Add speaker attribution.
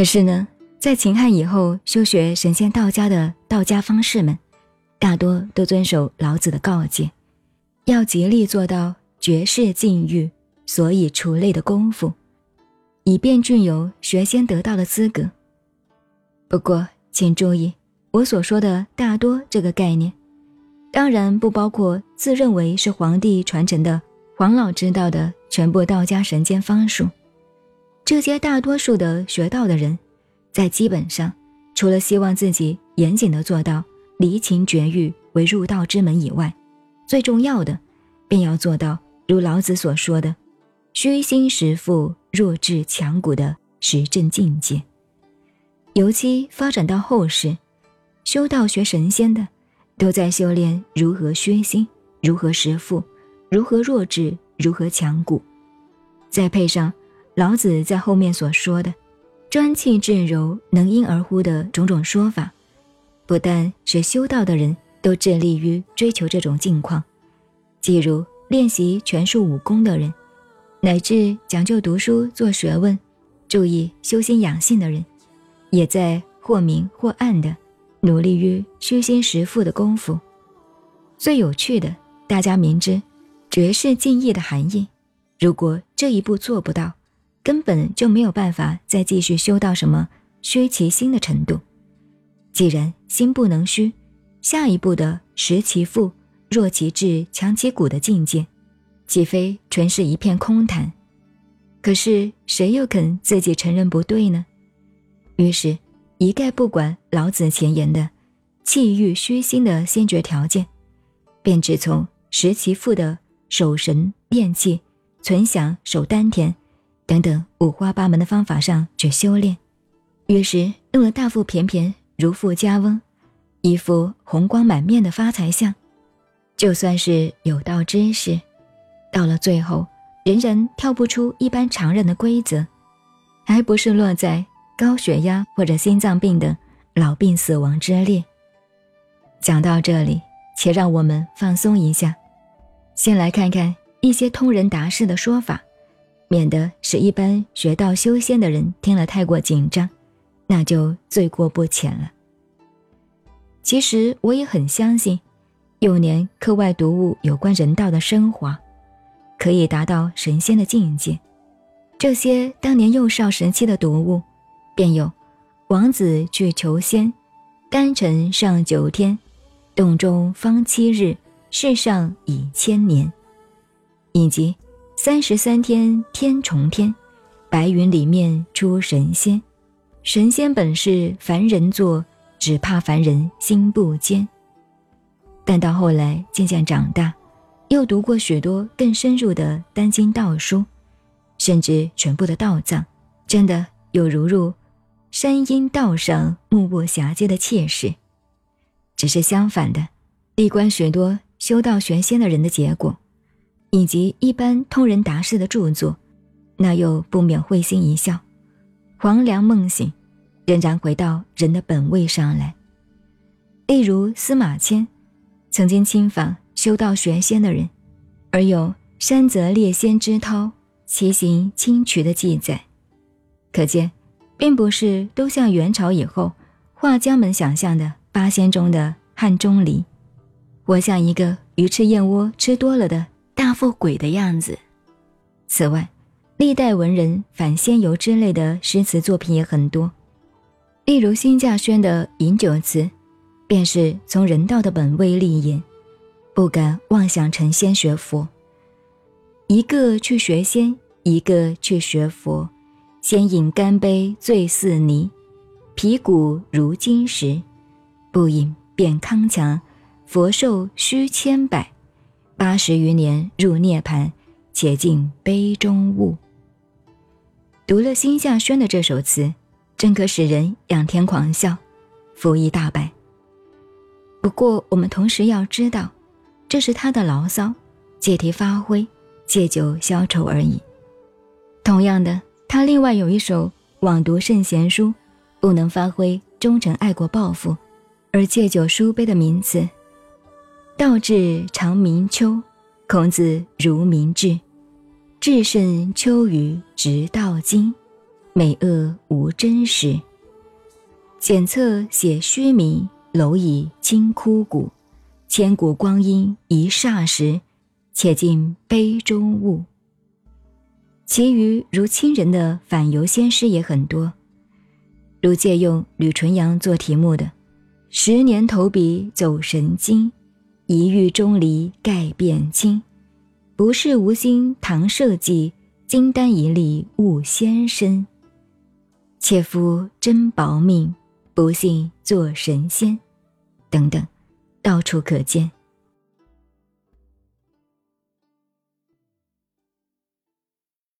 Speaker 1: 可是呢，在秦汉以后修学神仙道家的道家方士们，大多都遵守老子的告诫，要竭力做到绝世禁欲，所以除类的功夫，以便具有学仙得道的资格。不过，请注意，我所说的大多这个概念，当然不包括自认为是皇帝传承的黄老知道的全部道家神仙方术。这些大多数的学道的人，在基本上，除了希望自己严谨的做到离情绝欲为入道之门以外，最重要的，便要做到如老子所说的“虚心实腹，弱智强骨”的实证境界。尤其发展到后世，修道学神仙的，都在修炼如何虚心，如何实腹，如何弱智，如何强骨，再配上。老子在后面所说的“专气致柔，能婴儿乎”的种种说法，不但是修道的人都致力于追求这种境况，即如练习拳术武功的人，乃至讲究读书做学问、注意修心养性的人，也在或明或暗的努力于虚心实腹的功夫。最有趣的，大家明知绝世静意的含义，如果这一步做不到。根本就没有办法再继续修到什么虚其心的程度。既然心不能虚，下一步的实其腹、弱其志、强其骨的境界，岂非纯是一片空谈？可是谁又肯自己承认不对呢？于是，一概不管老子前言的气欲虚心的先决条件，便只从实其腹的守神炼气、存想守丹田。等等五花八门的方法上去修炼，于是弄了大腹便便如富家翁，一副红光满面的发财相。就算是有道之士，到了最后仍然跳不出一般常人的规则，还不是落在高血压或者心脏病等老病死亡之列。讲到这里，且让我们放松一下，先来看看一些通人达士的说法。免得使一般学道修仙的人听了太过紧张，那就罪过不浅了。其实我也很相信，幼年课外读物有关人道的升华，可以达到神仙的境界。这些当年幼少时期的读物，便有“王子去求仙，丹辰上九天，洞中方七日，世上已千年”，以及。三十三天天重天，白云里面出神仙，神仙本是凡人做，只怕凡人心不坚。但到后来渐渐长大，又读过许多更深入的丹经道书，甚至全部的道藏，真的有如入山阴道上目不暇接的切实。只是相反的，闭关许多修道玄仙的人的结果。以及一般通人达士的著作，那又不免会心一笑，黄粱梦醒，仍然回到人的本位上来。例如司马迁，曾经亲访修道玄仙的人，而有山泽列仙之涛，其行清渠的记载，可见，并不是都像元朝以后画家们想象的八仙中的汉钟离，我像一个鱼翅燕窝吃多了的。大富鬼的样子。此外，历代文人反仙游之类的诗词作品也很多，例如辛稼轩的饮酒词，便是从人道的本位立言，不敢妄想成仙学佛。一个去学仙，一个去学佛，先饮干杯醉似泥，皮骨如金石，不饮便康强，佛寿须千百。八十余年入涅槃，且尽杯中物。读了辛稼轩的这首词，真可使人仰天狂笑，福一大白。不过，我们同时要知道，这是他的牢骚，借题发挥，借酒消愁而已。同样的，他另外有一首枉读圣贤书，不能发挥忠诚爱国抱负，而借酒书杯的名词。道至长明秋，孔子如明志，至胜秋余直到今。美恶无真实。检测写虚名，蝼蚁惊枯骨。千古光阴一霎时，且尽杯中物。其余如亲人的反游仙诗也很多，如借用吕纯阳做题目的“十年投笔走神经，一遇钟离盖变清。不是无心唐社稷，金丹一粒悟仙身。切夫真薄命，不信做神仙。”等等。到处可见。